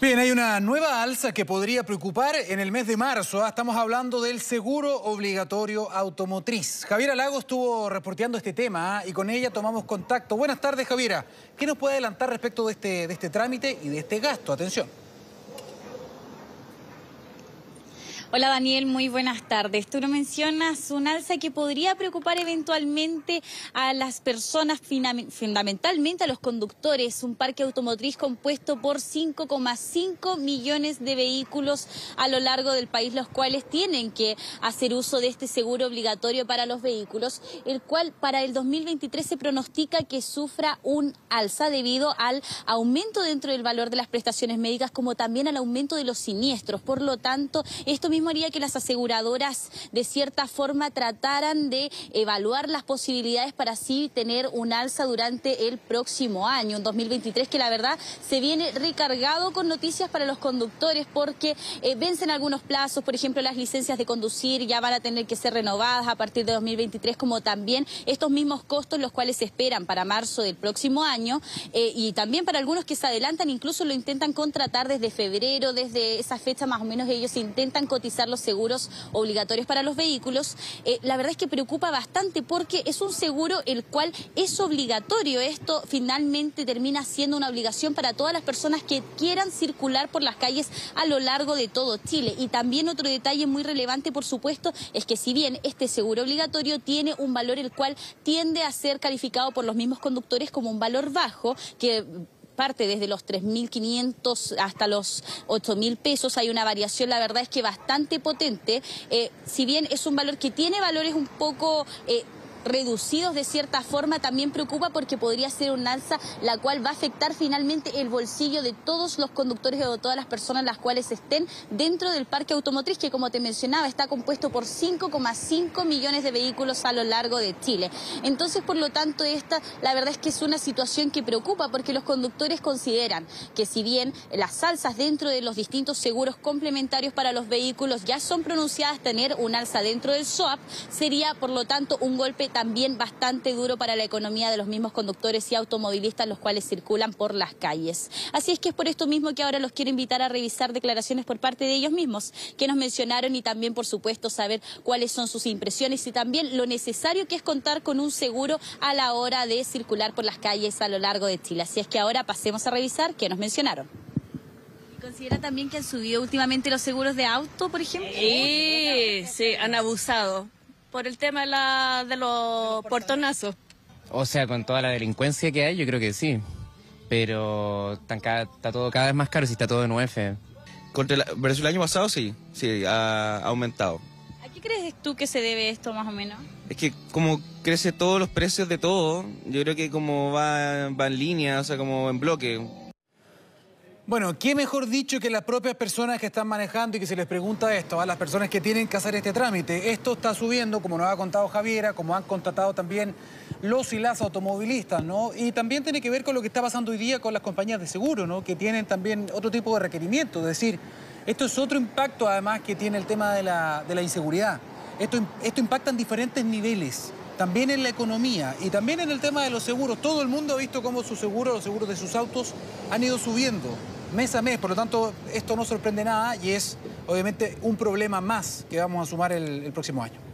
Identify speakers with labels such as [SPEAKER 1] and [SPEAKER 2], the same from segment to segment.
[SPEAKER 1] Bien, hay una nueva alza que podría preocupar en el mes de marzo. ¿ah? Estamos hablando del seguro obligatorio automotriz. Javiera Lago estuvo reporteando este tema ¿ah? y con ella tomamos contacto. Buenas tardes, Javiera. ¿Qué nos puede adelantar respecto de este, de este trámite y de este gasto? Atención.
[SPEAKER 2] Hola Daniel, muy buenas tardes. Tú lo mencionas, un alza que podría preocupar eventualmente a las personas, fundamentalmente a los conductores. Un parque automotriz compuesto por 5,5 millones de vehículos a lo largo del país, los cuales tienen que hacer uso de este seguro obligatorio para los vehículos, el cual para el 2023 se pronostica que sufra un alza debido al aumento dentro del valor de las prestaciones médicas, como también al aumento de los siniestros. Por lo tanto, esto mismo haría que las aseguradoras de cierta forma trataran de evaluar las posibilidades para así tener un alza durante el próximo año, en 2023, que la verdad se viene recargado con noticias para los conductores porque eh, vencen algunos plazos, por ejemplo, las licencias de conducir ya van a tener que ser renovadas a partir de 2023, como también estos mismos costos los cuales se esperan para marzo del próximo año eh, y también para algunos que se adelantan, incluso lo intentan contratar desde febrero, desde esa fecha más o menos ellos intentan cotizar los seguros obligatorios para los vehículos, eh, la verdad es que preocupa bastante porque es un seguro el cual es obligatorio. Esto finalmente termina siendo una obligación para todas las personas que quieran circular por las calles a lo largo de todo Chile. Y también otro detalle muy relevante, por supuesto, es que si bien este seguro obligatorio tiene un valor el cual tiende a ser calificado por los mismos conductores como un valor bajo, que parte desde los 3.500 hasta los 8.000 pesos. Hay una variación, la verdad es que bastante potente. Eh, si bien es un valor que tiene valores un poco... Eh, reducidos de cierta forma también preocupa porque podría ser un alza la cual va a afectar finalmente el bolsillo de todos los conductores o de todas las personas las cuales estén dentro del parque automotriz que como te mencionaba está compuesto por 5,5 millones de vehículos a lo largo de Chile. Entonces por lo tanto esta la verdad es que es una situación que preocupa porque los conductores consideran que si bien las alzas dentro de los distintos seguros complementarios para los vehículos ya son pronunciadas tener un alza dentro del SOAP sería por lo tanto un golpe también bastante duro para la economía de los mismos conductores y automovilistas los cuales circulan por las calles. Así es que es por esto mismo que ahora los quiero invitar a revisar declaraciones por parte de ellos mismos que nos mencionaron y también por supuesto saber cuáles son sus impresiones y también lo necesario que es contar con un seguro a la hora de circular por las calles a lo largo de Chile. Así es que ahora pasemos a revisar qué nos mencionaron. ¿Considera también que han subido últimamente los seguros de auto, por ejemplo?
[SPEAKER 3] Sí, sí, han abusado por el tema de, la, de los portonazos.
[SPEAKER 4] O sea, con toda la delincuencia que hay, yo creo que sí. Pero está todo cada vez más caro si está todo en UF.
[SPEAKER 5] Contra la, versus el año pasado, sí, sí, ha, aumentado.
[SPEAKER 2] ¿A qué crees tú que se debe esto más o menos?
[SPEAKER 5] Es que como crece todos los precios de todo, yo creo que como va, va en línea, o sea, como en bloque.
[SPEAKER 1] Bueno, ¿qué mejor dicho que las propias personas que están manejando y que se les pregunta esto, a las personas que tienen que hacer este trámite? Esto está subiendo, como nos ha contado Javiera, como han contratado también los y las automovilistas, ¿no? Y también tiene que ver con lo que está pasando hoy día con las compañías de seguro, ¿no? Que tienen también otro tipo de requerimientos. Es decir, esto es otro impacto además que tiene el tema de la, inseguridad. Esto, esto impacta en diferentes niveles también en la economía y también en el tema de los seguros. Todo el mundo ha visto cómo sus seguros, los seguros de sus autos han ido subiendo mes a mes, por lo tanto esto no sorprende nada y es obviamente un problema más que vamos a sumar el, próximo año.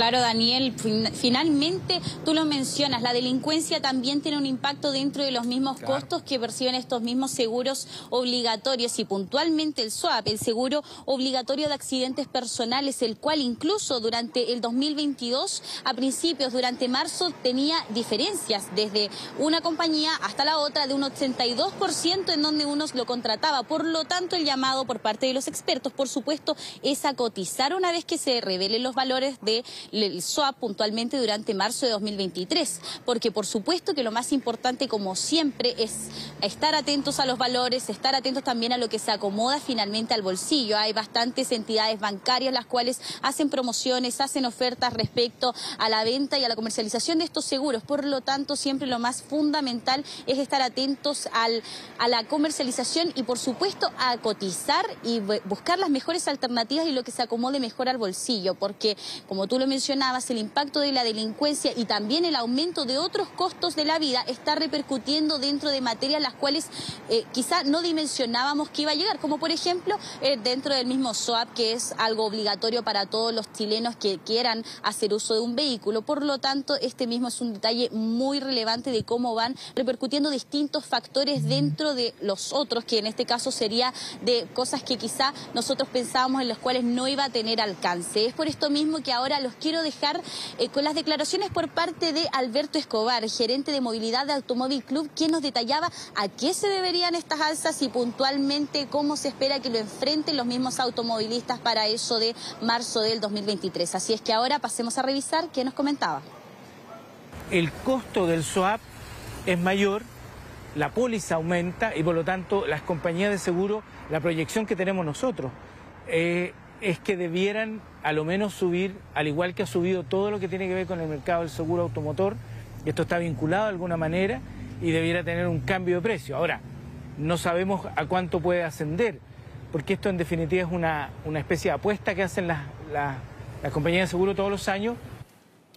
[SPEAKER 2] Claro, Daniel, finalmente tú lo mencionas, la delincuencia también tiene un impacto dentro de los mismos costos que perciben estos mismos seguros obligatorios y puntualmente el SWAP, el seguro obligatorio de accidentes personales, el cual incluso durante el 2022, a principios, durante marzo, tenía diferencias desde una compañía hasta la otra de un 82% en donde uno lo contrataba. Por lo tanto, el llamado por parte de los expertos, por supuesto, es a cotizar una vez que se revelen los valores de el SOAP puntualmente durante marzo de 2023, porque por supuesto que lo más importante, como siempre, es estar atentos a los valores, estar atentos también a lo que se acomoda finalmente al bolsillo. Hay bastantes entidades bancarias las cuales hacen promociones, hacen ofertas respecto a la venta y a la comercialización de estos seguros. Por lo tanto, siempre lo más fundamental es estar atentos al, a la comercialización y, por supuesto, a cotizar y buscar las mejores alternativas y lo que se acomode mejor al bolsillo, porque, como tú lo mencionabas, el impacto de la delincuencia y también el aumento de otros costos de la vida está repercutiendo dentro de materias las cuales eh, quizá no dimensionábamos que iba a llegar, como por ejemplo eh, dentro del mismo SOAP, que es algo obligatorio para todos los chilenos que quieran hacer uso de un vehículo. Por lo tanto, este mismo es un detalle muy relevante de cómo van repercutiendo distintos factores dentro de los otros, que en este caso sería de cosas que quizá nosotros pensábamos en las cuales no iba a tener alcance. Es por esto mismo que ahora los quiero dejar eh, con las declaraciones por parte de Alberto Escobar, gerente de movilidad de Automóvil Club, quien nos detallaba a qué se deberían estas alzas y puntualmente cómo se espera que lo enfrenten los mismos automovilistas para eso de marzo del 2023. Así es que ahora pasemos a revisar qué nos comentaba.
[SPEAKER 6] El costo del SWAP es mayor, la póliza aumenta y por lo tanto las compañías de seguro, la proyección que tenemos nosotros eh, es que debieran a lo menos subir, al igual que ha subido todo lo que tiene que ver con el mercado del seguro automotor, esto está vinculado de alguna manera y debiera tener un cambio de precio. Ahora, no sabemos a cuánto puede ascender, porque esto en definitiva es una, especie de apuesta que hacen las, las compañías de seguro todos los años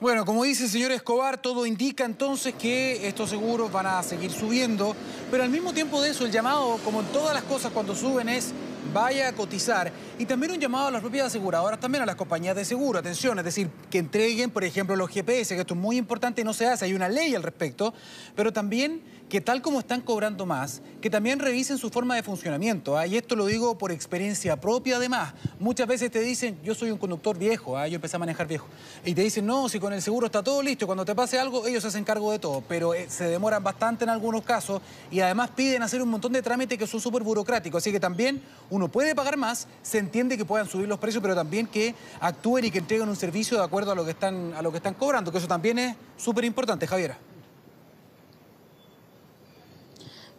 [SPEAKER 1] bueno, como dice el señor Escobar, todo indica entonces que estos seguros van a seguir subiendo, pero al mismo tiempo de eso, el llamado, como en todas las cosas cuando suben, es vaya a cotizar. Y también un llamado a las propias aseguradoras, también a las compañías de seguro. Atención, es decir, que entreguen, por ejemplo, los GPS, que esto es muy importante y no se hace, hay una ley al respecto, pero también que tal como están cobrando más, que también revisen su forma de funcionamiento. ¿ah? Y esto lo digo por experiencia propia además. Muchas veces te dicen, yo soy un conductor viejo, ¿ah? yo empecé a manejar viejo. Y te dicen, no, si con el seguro está todo listo, cuando te pase algo, ellos se hacen cargo de todo. Pero eh, se demoran bastante en algunos casos y además piden hacer un montón de trámites que son súper burocráticos. Así que también uno puede pagar más, se entiende que puedan subir los precios, pero también que actúen y que entreguen un servicio de acuerdo a lo que están, a lo que están cobrando, que eso también es súper importante, Javiera.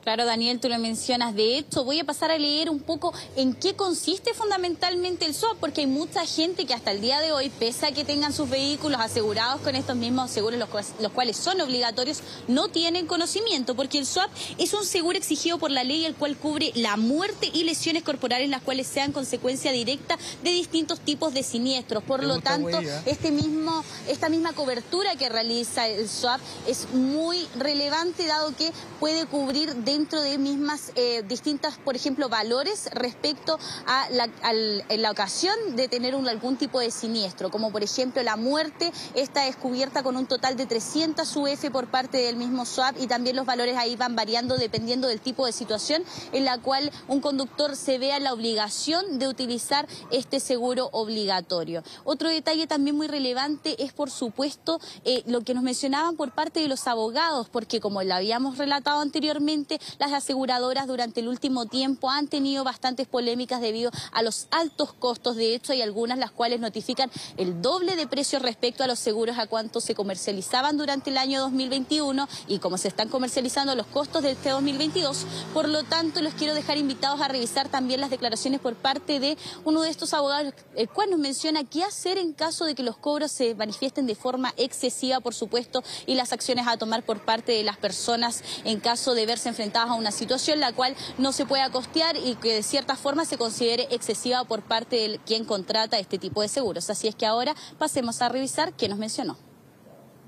[SPEAKER 2] Claro, Daniel, tú lo mencionas. De hecho, voy a pasar a leer un poco en qué consiste fundamentalmente el SWAP, porque hay mucha gente que hasta el día de hoy, pese a que tengan sus vehículos asegurados con estos mismos seguros, los, cuales son obligatorios, no tienen conocimiento, porque el SWAP es un seguro exigido por la ley, el cual cubre la muerte y lesiones corporales, las cuales sean consecuencia directa de distintos tipos de siniestros. Por lo tanto, este mismo, esta misma cobertura que realiza el SWAP es muy relevante, dado que puede cubrir de dentro de mismas eh, distintas, por ejemplo, valores respecto a la, ocasión de tener un, algún tipo de siniestro, como por ejemplo la muerte, esta es cubierta con un total de 300 UF por parte del mismo SWAP y también los valores ahí van variando dependiendo del tipo de situación en la cual un conductor se vea la obligación de utilizar este seguro obligatorio. Otro detalle también muy relevante es, por supuesto, eh, lo que nos mencionaban por parte de los abogados, porque como lo habíamos relatado anteriormente, las aseguradoras durante el último tiempo han tenido bastantes polémicas debido a los altos costos. De hecho, hay algunas las cuales notifican el doble de precio respecto a los seguros a cuánto se comercializaban durante el año 2021 y como se están comercializando los costos de este 2022. Por lo tanto, los quiero dejar invitados a revisar también las declaraciones por parte de uno de estos abogados, el cual nos menciona qué hacer en caso de que los cobros se manifiesten de forma excesiva, por supuesto, y las acciones a tomar por parte de las personas en caso de verse a una situación la cual no se pueda costear y que de cierta forma se considere excesiva por parte de quien contrata este tipo de seguros. Así es que ahora pasemos a revisar qué nos mencionó.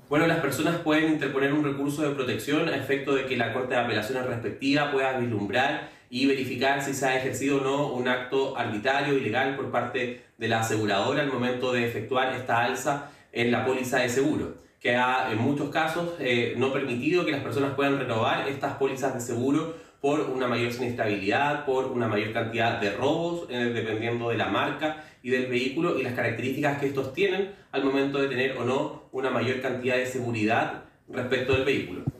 [SPEAKER 7] Bueno, las personas pueden interponer un recurso de protección a efecto de que la Corte de Apelaciones respectiva pueda vislumbrar y verificar si se ha ejercido o no un acto arbitrario, ilegal por parte de la aseguradora al momento de efectuar esta alza en la póliza de seguro que ha en muchos casos eh, no permitido que las personas puedan renovar estas pólizas de seguro por una mayor siniestrabilidad, por una mayor cantidad de robos, eh, dependiendo de la marca y del vehículo y las características que estos tienen al momento de tener o no una mayor cantidad de seguridad respecto del vehículo.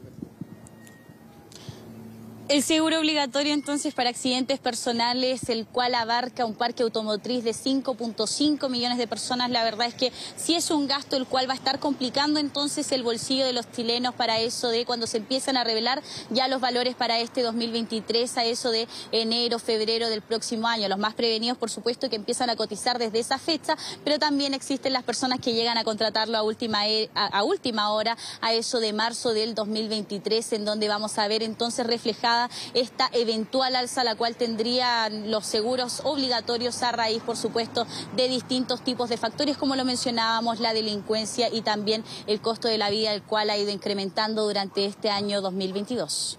[SPEAKER 2] El seguro obligatorio entonces para accidentes personales, el cual abarca un parque automotriz de 5.5 millones de personas, la verdad es que sí es un gasto el cual va a estar complicando entonces el bolsillo de los chilenos para eso de cuando se empiezan a revelar ya los valores para este 2023 a eso de enero, febrero del próximo año. Los más prevenidos, por supuesto, que empiezan a cotizar desde esa fecha, pero también existen las personas que llegan a contratarlo a última, e, a última hora, a eso de marzo del 2023, en donde vamos a ver entonces reflejada esta eventual alza, la cual tendrían los seguros obligatorios a raíz, por supuesto, de distintos tipos de factores, como lo mencionábamos, la delincuencia y también el costo de la vida, el cual ha ido incrementando durante este año 2022.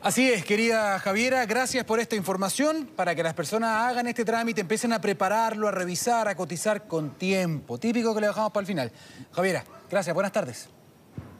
[SPEAKER 1] Así es, querida Javiera, gracias por esta información para que las personas hagan este trámite, empiecen a prepararlo, a revisar, a cotizar con tiempo. Típico que le dejamos para el final. Javiera, gracias, buenas tardes.